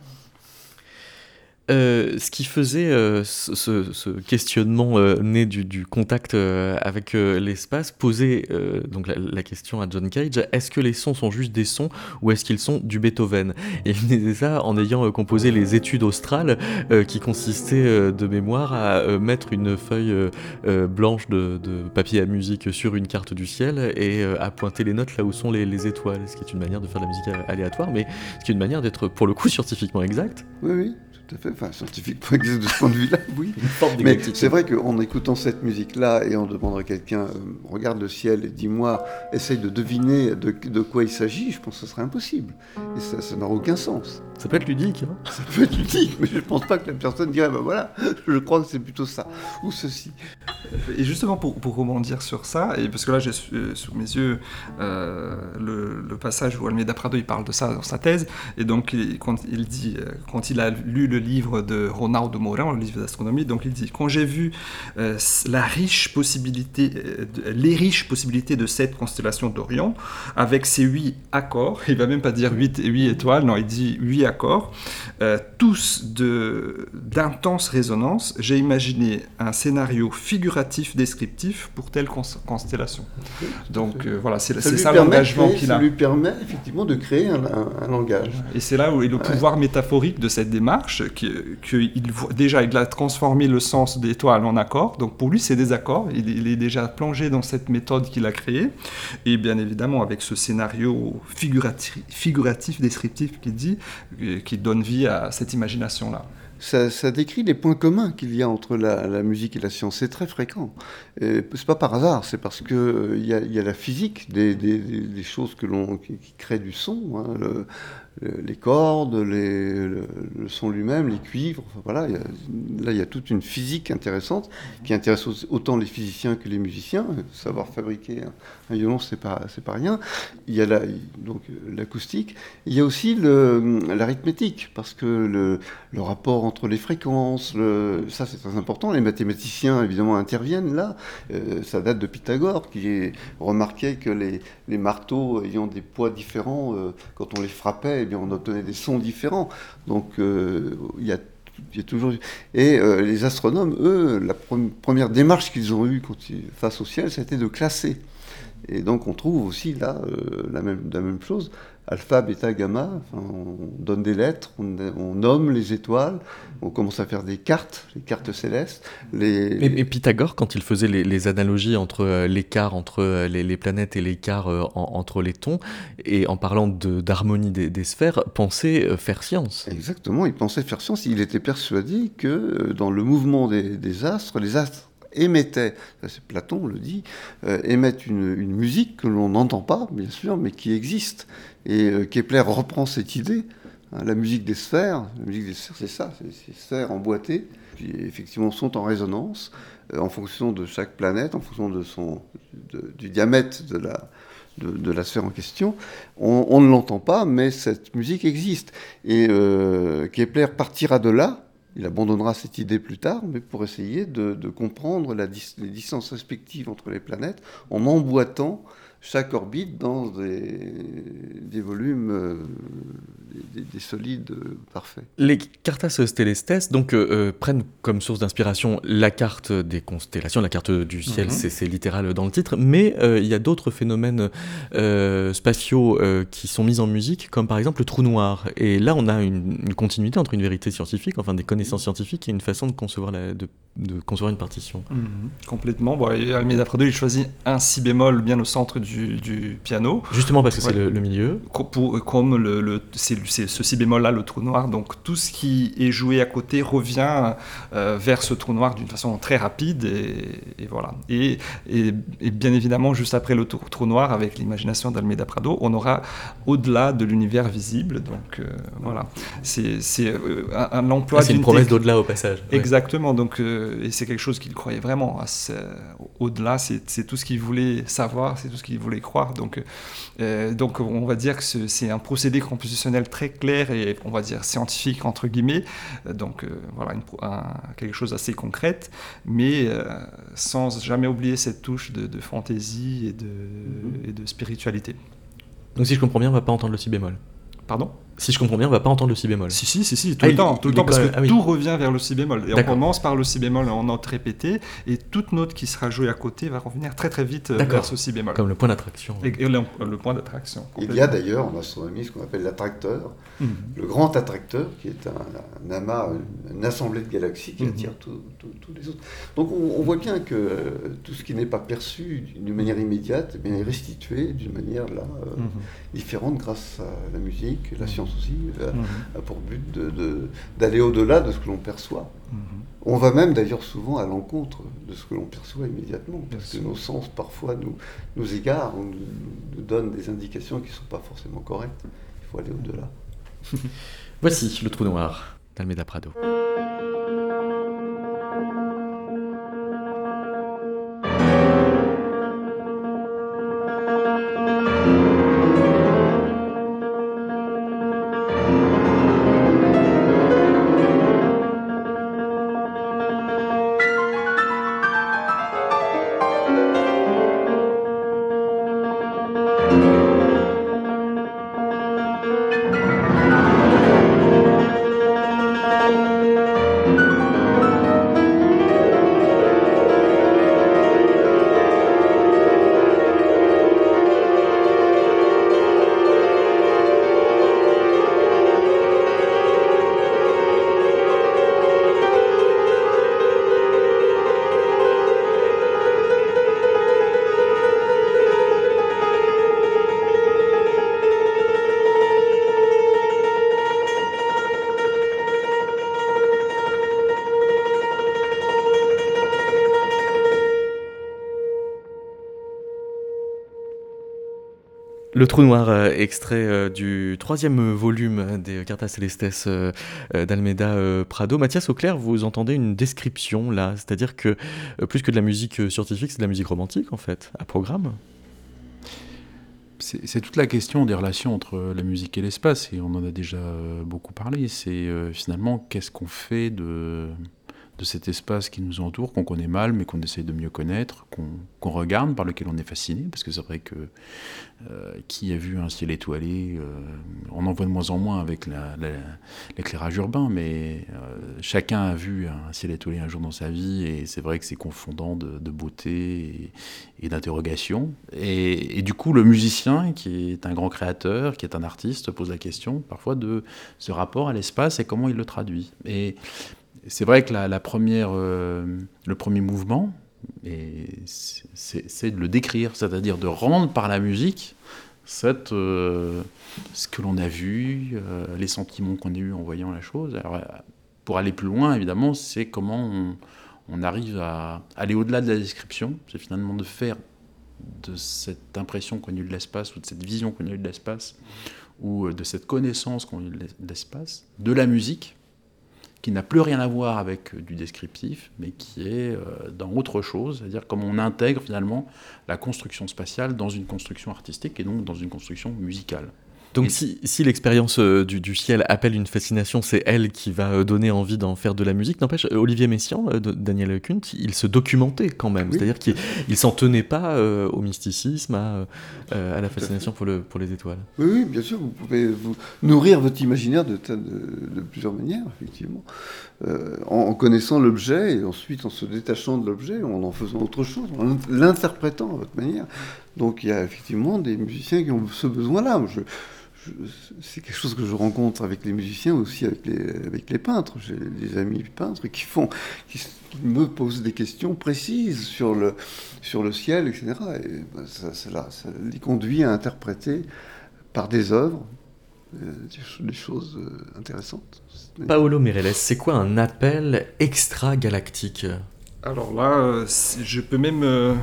Euh, ce qui faisait euh, ce, questionnement euh, né du, contact avec l'espace posait donc la, question à John Cage est-ce que les sons sont juste des sons ou est-ce qu'ils sont du Beethoven? Et il disait ça en ayant composé les études australes qui consistaient de mémoire à mettre une feuille blanche de, papier à musique sur une carte du ciel et à pointer les notes là où sont les, les, étoiles, ce qui est une manière de faire de la musique aléatoire, mais ce qui est une manière d'être pour le coup scientifiquement exact. Oui, oui tout à fait. Enfin, scientifique de ce point de vue-là, oui. Mais c'est vrai qu'en écoutant cette musique-là et en demandant à quelqu'un, euh, regarde le ciel et dis-moi, essaye de deviner de, de quoi il s'agit, je pense que ce serait impossible. Et ça, ça n'aura aucun sens. Ça peut être ludique. Hein ça peut être ludique, mais je ne pense pas que la personne dirait, ben voilà, je crois que c'est plutôt ça, ou ceci. Et justement, pour, pour rebondir sur ça, et parce que là, j'ai euh, sous mes yeux euh, le, le, passage où Almeida Prado, il parle de ça dans sa thèse, et donc, quand il dit, quand il a lu le livre de Ronaldo Morin, le livre d'astronomie. Donc il dit quand j'ai vu euh, la riche possibilité, euh, les riches possibilités de cette constellation d'Orion, avec ses huit accords, il va même pas dire huit, huit étoiles, non, il dit huit accords, euh, tous de d'intense résonance. J'ai imaginé un scénario figuratif descriptif pour telle constellation. Donc voilà, c'est ça l'engagement qu'il a. Ça lui permet effectivement de créer un, langage. Et c'est là où est le pouvoir métaphorique de cette démarche qu'il déjà il a transformé le sens d'étoile en accord. Donc pour lui, c'est des accords. Il, est déjà plongé dans cette méthode qu'il a créée. Et bien évidemment, avec ce scénario figuratif, figuratif descriptif qu'il dit, euh, qui donne vie à cette imagination-là. Ça, décrit les points communs qu'il y a entre la, musique et la science. C'est très fréquent. C'est pas par hasard, c'est parce qu'il euh, y, a la physique des, choses que l'on, qui, créent du son. Hein, les cordes, le, son lui-même, les cuivres. voilà, là, il y a toute une physique intéressante qui intéresse autant les physiciens que les musiciens. Savoir fabriquer un, violon, c'est pas, pas rien. Il y a donc l'acoustique. Il y a aussi l'arithmétique parce que le, rapport entre les fréquences, ça c'est très important. Les mathématiciens évidemment interviennent là. Euh, ça date de Pythagore qui remarquait que les, marteaux ayant des poids différents, euh, quand on les frappait, eh on obtenait des sons différents. Donc euh, il y a toujours. Et les astronomes, eux, la première démarche qu'ils ont eue face au ciel, c'était de classer. Et donc on trouve aussi là euh, la, même, la même chose alpha, bêta, gamma. on donne des lettres, on, nomme les étoiles, on commence à faire des cartes, les cartes célestes. Les... Et, Pythagore, quand il faisait les, analogies entre euh, l'écart entre euh, les, planètes et l'écart euh, entre les tons, et en parlant d'harmonie des, sphères, pensait faire science. Exactement, il pensait faire science. Il était persuadé que dans le mouvement des, des astres, les astres émettait, c'est Platon le dit, euh, émettent une, musique que l'on n'entend pas, bien sûr, mais qui existe. Et euh, Kepler reprend cette idée, hein, la musique des sphères, la musique des sphères, c'est ça, c'est ces sphères emboîtées, qui effectivement sont en résonance euh, en fonction de chaque planète, en fonction de son, du diamètre de la, de, la sphère en question. On, ne l'entend pas, mais cette musique existe. Et Kepler partira de là il abandonnera cette idée plus tard, mais pour essayer de, comprendre les distances respectives entre les planètes en emboîtant chaque orbite dans des, volumes, euh, des, solides euh, parfaits. Les cartas célestes donc, euh, prennent comme source d'inspiration la carte des constellations, la carte du ciel, mhm. c'est littéral dans le titre, mais il y a d'autres phénomènes spatiaux qui sont mis en musique, comme par exemple le trou noir. Et là, on a une, continuité entre une vérité scientifique, enfin des connaissances scientifiques, et une façon de concevoir, la, de, concevoir une partition. Mhm. Complètement. Bon, Almeida Prado, il choisit un si bémol bien au centre du du, piano. Justement parce que c'est le, milieu. Pour, comme le, c'est ce si bémol-là, le trou noir. Donc tout ce qui est joué à côté revient euh, vers ce trou noir d'une façon très rapide. Et, voilà. Et, et, bien évidemment, juste après le trou, noir, avec l'imagination d'Almeida Prado, on aura au-delà de l'univers visible. Donc euh, voilà. C'est euh, un, emploi. Ah, c'est une promesse d'au-delà au passage. Exactement. Donc, et c'est quelque chose qu'il croyait vraiment. Au-delà, c'est tout ce qu'il voulait savoir, c'est tout ce qu'il voulez croire. Donc, euh, donc on va dire que c'est un procédé compositionnel très clair et on va dire scientifique entre guillemets. Donc euh, voilà, quelque chose d'assez concrète, mais euh, sans jamais oublier cette touche de, fantaisie et de, mm-hmm. et de spiritualité. Donc si je comprends bien, on va pas entendre le si bémol. Pardon? Si je comprends bien, on va pas entendre le si bémol. Si, si, si, si tout le temps, tout le temps, parce que ah tout revient vers le si bémol. Et on commence par le si bémol en note répétée, et toute note qui sera jouée à côté va revenir très très vite euh, vers ce si bémol. Comme le point d'attraction. Et, le, point d'attraction. Il y a d'ailleurs en astronomie ce qu'on appelle l'attracteur, mhm. le grand attracteur, qui est un, amas, une assemblée de galaxies qui mhm. attire tous les autres. Donc on, voit bien que euh, tout ce qui n'est pas perçu d'une manière immédiate eh est restitué d'une manière là, euh, mhm. différente grâce à la musique, la science aussi, euh, mhm. pour but d'aller au-delà de ce que l'on perçoit. Mhm. On va même d'ailleurs souvent à l'encontre de ce que l'on perçoit immédiatement, parce que nos sens parfois nous, nous égarent, nous, nous donnent des indications qui ne sont pas forcément correctes. Il faut aller au-delà. Voici le trou noir d'Almeda Prado. Le trou noir, euh, extrait euh, du troisième volume des Cartas Celestes euh, d'Almeida Prado. Mathias Auclair, vous entendez une description là, c'est-à-dire que plus que de la musique scientifique, c'est de la musique romantique en fait, à programme c'est toute la question des relations entre la musique et l'espace, et on en a déjà beaucoup parlé. C'est finalement qu'est-ce qu'on fait de, de cet espace qui nous entoure, qu'on connaît mal, mais qu'on essaie de mieux connaître, qu'on regarde, par lequel on est fasciné, parce que c'est vrai que euh, qui a vu un ciel étoilé euh, On en voit de moins en moins avec l'éclairage urbain, mais euh, chacun a vu un ciel étoilé un jour dans sa vie, et c'est vrai que c'est confondant de, beauté et, d'interrogation. Et, et, du coup, le musicien, qui est un grand créateur, qui est un artiste, pose la question parfois de ce rapport à l'espace et comment il le traduit. Et c'est vrai que la, première, euh, le premier mouvement, c'est de le décrire, c'est-à-dire de rendre par la musique euh, ce que l'on a vu, euh, les sentiments qu'on a eus en voyant la chose. Pour aller plus loin, évidemment, c'est comment on arrive à aller au-delà de la description. C'est finalement de faire de cette impression qu'on a eu de l'espace ou de cette vision qu'on a eu de l'espace ou de cette connaissance qu'on a eu de l'espace, de la musique, qui n'a plus rien à voir avec du descriptif, mais qui est dans autre chose, c'est-à-dire comme on intègre finalement la construction spatiale dans une construction artistique et donc dans une construction musicale. Donc si, si l'expérience euh, du, du, ciel appelle une fascination, c'est elle qui va euh, donner envie d'en faire de la musique. N'empêche, euh, Olivier Messiaen, Daniel Kunt, il se documentait quand même. C'est-à-dire qu'il ne s'en tenait pas au mysticisme, à, à la fascination pour, le, pour les étoiles. Oui, oui, bien sûr, vous pouvez vous nourrir votre imaginaire de, de, de plusieurs manières, effectivement. Euh, en, en, connaissant l'objet et ensuite en se détachant de l'objet, en en faisant autre chose, en l'interprétant à votre manière. Donc il y a effectivement des musiciens qui ont ce besoin-là. Je, c'est quelque chose que je rencontre avec les musiciens, aussi avec les, avec les peintres. J'ai des amis peintres qui, font, qui, me posent des questions précises sur le, sur le ciel, etc. Et ben, ça, ça, ça, les conduit à interpréter par des œuvres euh, des choses euh, intéressantes. Paolo Mireles, c'est quoi un appel extra-galactique? Alors là, euh, je peux même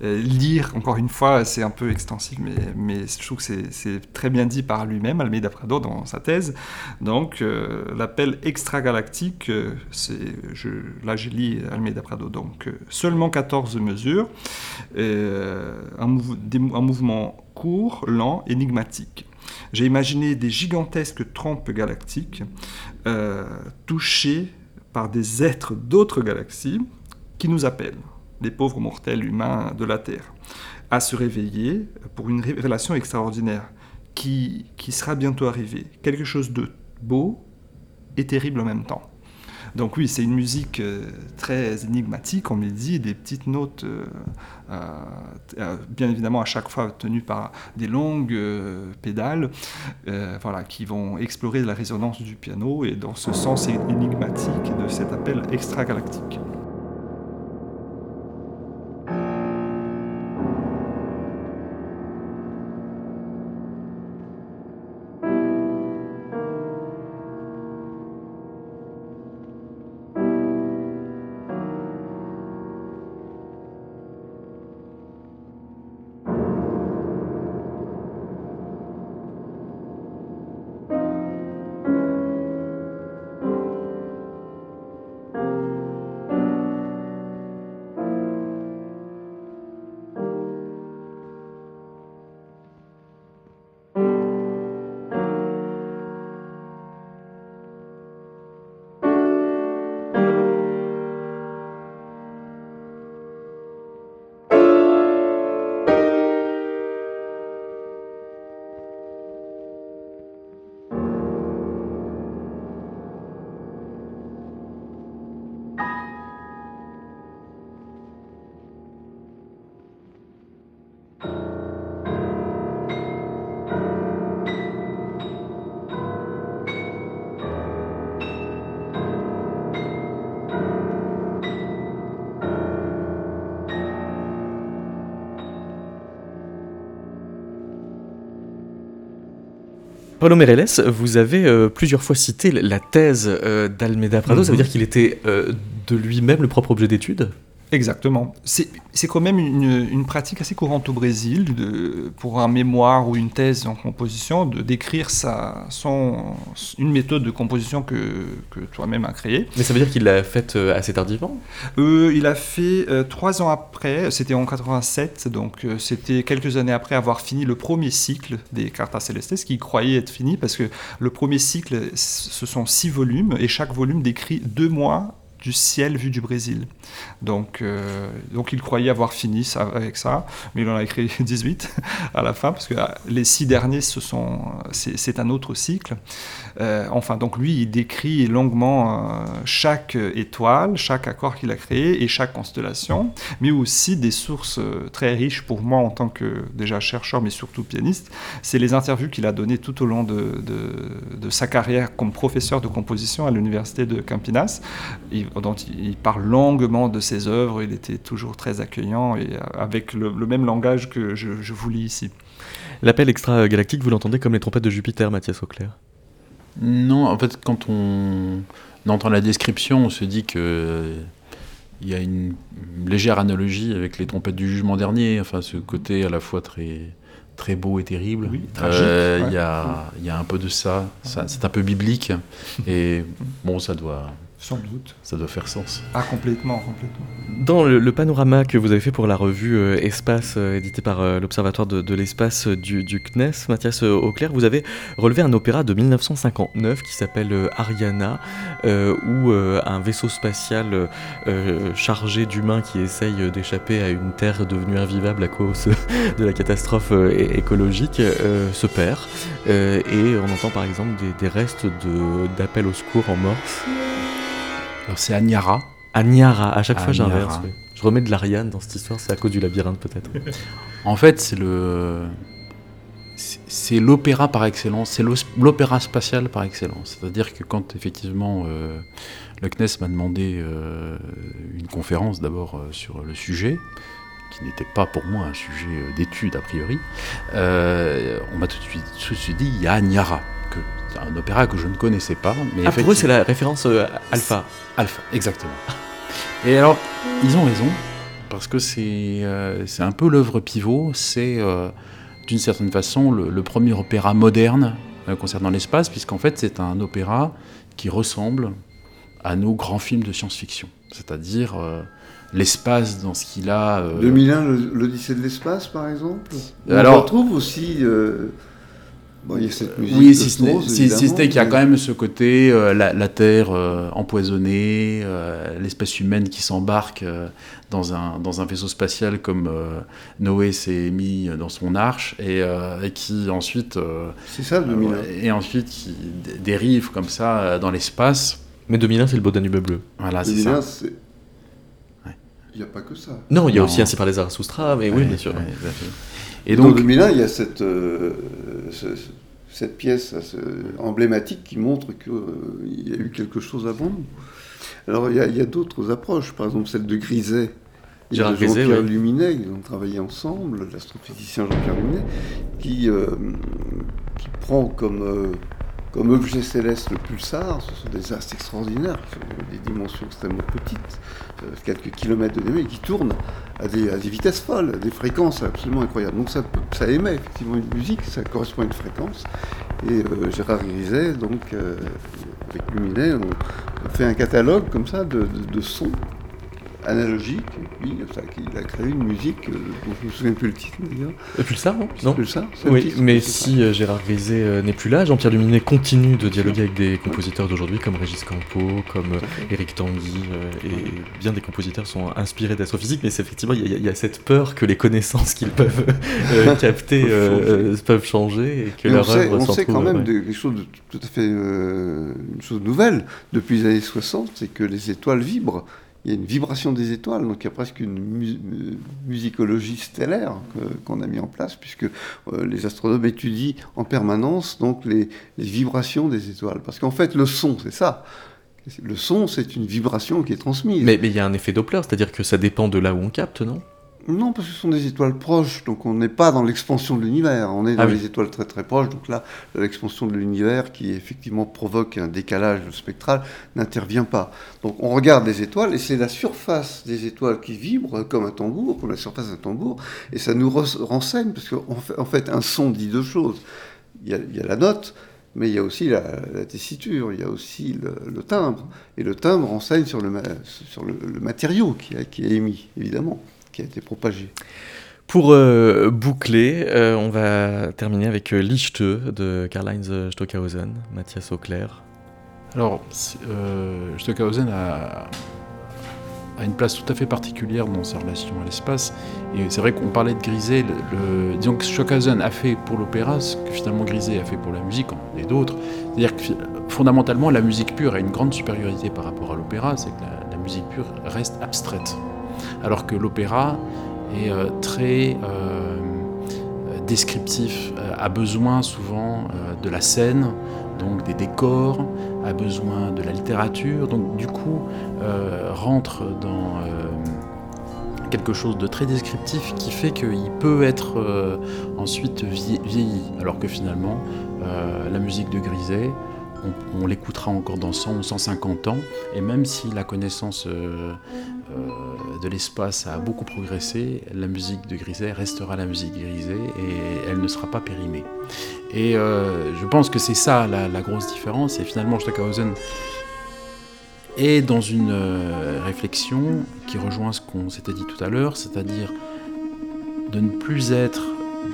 lire, encore une fois, c'est un peu extensif, mais, je trouve que c'est très bien dit par lui-même, Almeida Prado, dans sa thèse. Donc, euh, l'appel extragalactique, je, là je lis Almeida Prado, donc euh, seulement 14 mesures, euh, un mouvement court, lent, énigmatique. J'ai imaginé des gigantesques trompes galactiques touchées par des êtres d'autres galaxies qui nous appellent des pauvres mortels humains de la Terre, à se réveiller pour une révélation extraordinaire qui, qui sera bientôt arrivée. Quelque chose de beau et terrible en même temps. Donc oui, c'est une musique euh, très énigmatique, on me dit, des petites notes, euh, euh, bien évidemment à chaque fois tenues par des longues pédales, voilà, qui vont explorer la résonance du piano et dans ce sens énigmatique de cet appel extragalactique. Paulo Meirelles, vous avez euh, plusieurs fois cité la thèse euh, d'Almeida Prado, ça veut mhm. dire qu'il était euh, de lui-même le propre objet d'étude? Exactement. C'est quand même une, pratique assez courante au Brésil, de, pour un mémoire ou une thèse en composition, de décrire sa, son, une méthode de composition que, que toi-même as créée. Mais ça veut dire qu'il l'a faite euh, assez tardivement? Euh, Il a fait euh, trois ans après, c'était en 87, donc c'était quelques années après avoir fini le premier cycle des Cartas Celestes, qu'il croyait être fini, parce que le premier cycle, ce sont six volumes, et chaque volume décrit deux mois du ciel vu du Brésil. Donc, euh, donc il croyait avoir fini ça, avec ça, mais il en a écrit 18 à la fin, parce que ah, les six derniers, ce sont, c'est, un autre cycle. Euh, enfin, donc lui, il décrit longuement euh, chaque étoile, chaque accord qu'il a créé et chaque constellation, mais aussi des sources très riches pour moi en tant que déjà chercheur, mais surtout pianiste. C'est les interviews qu'il a données tout au long de, de, sa carrière comme professeur de composition à l'université de Campinas. Il, dont il parle longuement de ses œuvres, il était toujours très accueillant et euh, avec le, même langage que je, vous lis ici. L'appel extra-galactique, vous l'entendez comme les trompettes de Jupiter, Mathias Auclair? Non, en fait, quand on entend la description, on se dit que il y a une, légère analogie avec les trompettes du jugement dernier, enfin ce côté à la fois très, très beau et terrible. Oui, Euh, tragique, Il y, a, il y a un peu de ça, ça c'est un peu biblique, et bon, ça doit, Sans doute. ça doit faire sens. Ah, complètement, complètement. Dans le, le panorama que vous avez fait pour la revue euh, Espace, euh, édité par euh, l'Observatoire de, de l'espace euh, du, du CNES, Mathias euh, Auclair, vous avez relevé un opéra de 1959 qui s'appelle euh, Ariana, euh, où euh, un vaisseau spatial chargé d'humains qui essayent d'échapper à une Terre devenue invivable à cause de la catastrophe euh, écologique euh, se perd. Euh, et on entend par exemple des, des restes de- d'appels au secours en morse. Alors c'est Agnara, Aniara, à chaque fois j'inverse. oui. Je remets de l'Ariane dans cette histoire, c'est à cause du labyrinthe peut-être. En fait, c'est le. c'est- l'opéra par excellence, c'est l'opéra spatial par excellence. C'est-à-dire que quand effectivement euh, le CNES m'a demandé euh, une conférence d'abord euh, sur le sujet, qui n'était pas pour moi un sujet d'étude a priori, on m'a tout de suite, tout de suite dit il y a Agnara, un opéra que je ne connaissais pas. Mais Ah, pour eux, c'est la référence euh, alpha. Alpha, exactement. Et alors, ils ont raison, parce que c'est euh, c'est un peu l'œuvre pivot, c'est euh, d'une certaine façon le, le premier opéra moderne euh, concernant l'espace, puisqu'en fait c'est un opéra qui ressemble à nos grands films de science-fiction, c'est-à-dire euh, l'espace dans ce qu'il a... euh, 2001, le- l'Odyssée de l'espace, par exemple? On Alors- retrouve aussi. Euh, bon, il y a cette musique. Oui, de si ce n'est qu'il y a quand même ce côté, euh, la, la Terre euh, empoisonnée, euh, l'espèce humaine qui s'embarque euh, dans, un, dans un vaisseau spatial comme euh, Noé s'est mis dans son arche, et, euh, et qui ensuite, euh, C'est ça, 2001. euh, et ensuite qui dé- dérive comme ça euh, dans l'espace. Mais 2001, c'est le beau Danube bleu. Voilà, c'est 2001, ça. c'est. Il n'y a pas que ça. Non, il y a Non. aussi ainsi par les Zarathustra, mais oui, Ouais, bien sûr. ouais, Et Dans donc, 2001, il y a cette, euh, ce- ce- cette pièce ce- emblématique qui montre qu'il y a eu quelque chose avant nous. Alors, il y a, d'autres approches, par exemple celle de Griset. et Gérard Jean-Pierre. Luminet, ils ont travaillé ensemble, l'astrophysicien Jean-Pierre Luminet, qui, euh, qui prend comme, euh, comme objet céleste le pulsar. Ce sont des astres extraordinaires, qui ont des dimensions extrêmement petites, euh, quelques kilomètres de et qui tournent à des, vitesses folles, à des fréquences absolument incroyables. Donc ça, émet effectivement une musique, ça correspond à une fréquence. Et euh, Gérard Griset, donc euh, avec Luminet, on, fait un catalogue comme ça de sons analogiques. Et puis ça, il a créé une musique euh, dont je ne me souviens plus le titre d'ailleurs. Et puis ça, non Non le Oui, titre, mais ça. si euh, Gérard euh, n'est plus là, Jean-Pierre Luminet continue de dialoguer avec des compositeurs d'aujourd'hui comme Régis Campo, comme euh. Éric Tanguy, euh, et bien des compositeurs sont inspirés d'astrophysique, mais c'est effectivement, il y, a- il y a cette peur que les connaissances qu'ils peuvent euh, capter Peuvent euh, euh, peuvent changer et que Mais on leur œuvre on sait quand trouve, même ouais. de- quelque chose de tout à fait euh, une chose nouvelle depuis les années 60, c'est que les étoiles vibrent. Il y a une vibration des étoiles, donc il y a presque une euh, musicologie stellaire qu'on a mis en place, puisque euh, les astronomes étudient en permanence donc les, vibrations des étoiles. Parce qu'en fait, le son, c'est ça. Le son, c'est une vibration qui est transmise. Mais il y a un effet Doppler, c'est-à-dire que ça dépend de là où on capte, non? Non, parce que ce sont des étoiles proches, donc on n'est pas dans l'expansion de l'univers, on est dans Ah oui. les étoiles très très proches, donc là, l'expansion de l'univers qui effectivement provoque un décalage spectral n'intervient pas. Donc on regarde les étoiles et c'est la surface des étoiles qui vibre comme un tambour, comme la surface d'un tambour, et ça nous re- renseigne, parce qu'en fait, en fait, un son dit deux choses. Il y a, il y a la note, mais il y a aussi la, la tessiture, il y a aussi le, le timbre, et le timbre renseigne sur le, ma- sur le, le matériau qui, a- qui est émis, évidemment, qui a été propagé. Pour euh, boucler, euh, on va terminer avec euh, Lichte de Karl-Heinz Stockhausen, Mathias Auclair. Alors, euh, Stockhausen a, a une place tout à fait particulière dans sa relation à l'espace. Et c'est vrai qu'on parlait de Griset. Le, le- disons que Stockhausen a fait pour l'opéra ce que finalement Griset a fait pour la musique, et d'autres. C'est-à-dire que fondamentalement, la musique pure a une grande supériorité par rapport à l'opéra, c'est que la, la musique pure reste abstraite. Alors que l'opéra est euh, très euh, euh, descriptif, euh, a besoin souvent euh, de la scène, donc des décors, a besoin de la littérature, donc du coup euh, rentre dans euh, quelque chose de très descriptif qui fait qu'il peut être euh, ensuite vie- vieilli, alors que finalement euh, la musique de Griset, on, l'écoutera encore dans 100 ou 150 ans, et même si la connaissance euh, euh, de l'espace a beaucoup progressé, la musique de Griset restera la musique Griset et elle ne sera pas périmée. Et euh, je pense que c'est ça la, grosse différence. Et finalement, Stockhausen est dans une réflexion qui rejoint ce qu'on s'était dit tout à l'heure, c'est-à-dire de ne plus être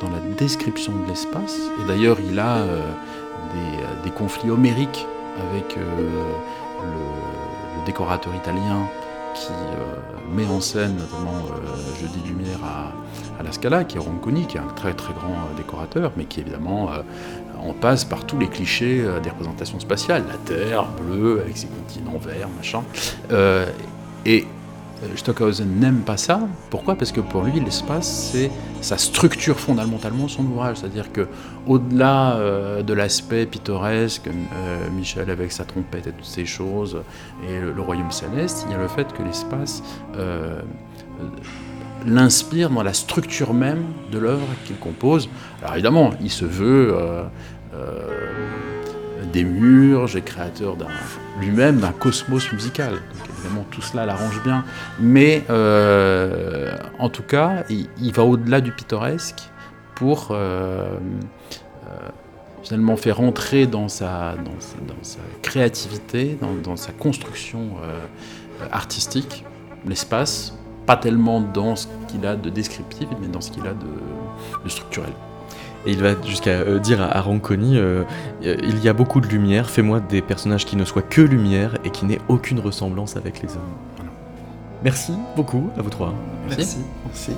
dans la description de l'espace. Et d'ailleurs, il a des, conflits homériques avec le décorateur italien qui euh, met en scène notamment euh, Jeudi Lumière à, à, la Scala, qui est Ronconi, qui est un très très grand euh, décorateur, mais qui évidemment on passe par tous les clichés des représentations spatiales, la Terre bleue avec ses continents verts, machin. et euh, Stockhausen n'aime pas ça. Pourquoi? Parce que pour lui, l'espace, c'est ça structure fondamentalement son ouvrage. C'est-à-dire que au-delà euh, de l'aspect pittoresque, euh, Michel avec sa trompette et toutes ces choses, et le, royaume céleste, il y a le fait que l'espace l'inspire dans la structure même de l'œuvre qu'il compose. Alors évidemment, il se veut des murs, j'ai créateur lui-même d'un cosmos musical tout cela l'arrange bien. Mais euh, en tout cas, il, va au-delà du pittoresque pour euh, euh, finalement faire entrer dans sa, dans, sa créativité, dans, sa construction artistique, l'espace, pas tellement dans ce qu'il a de descriptif, mais dans ce qu'il a de structurel. Et il va jusqu'à euh, dire à, Ranconi euh, Il y a beaucoup de lumière, fais-moi des personnages qui ne soient que lumière et qui n'aient aucune ressemblance avec les hommes. Merci beaucoup à vous trois. Merci. Merci.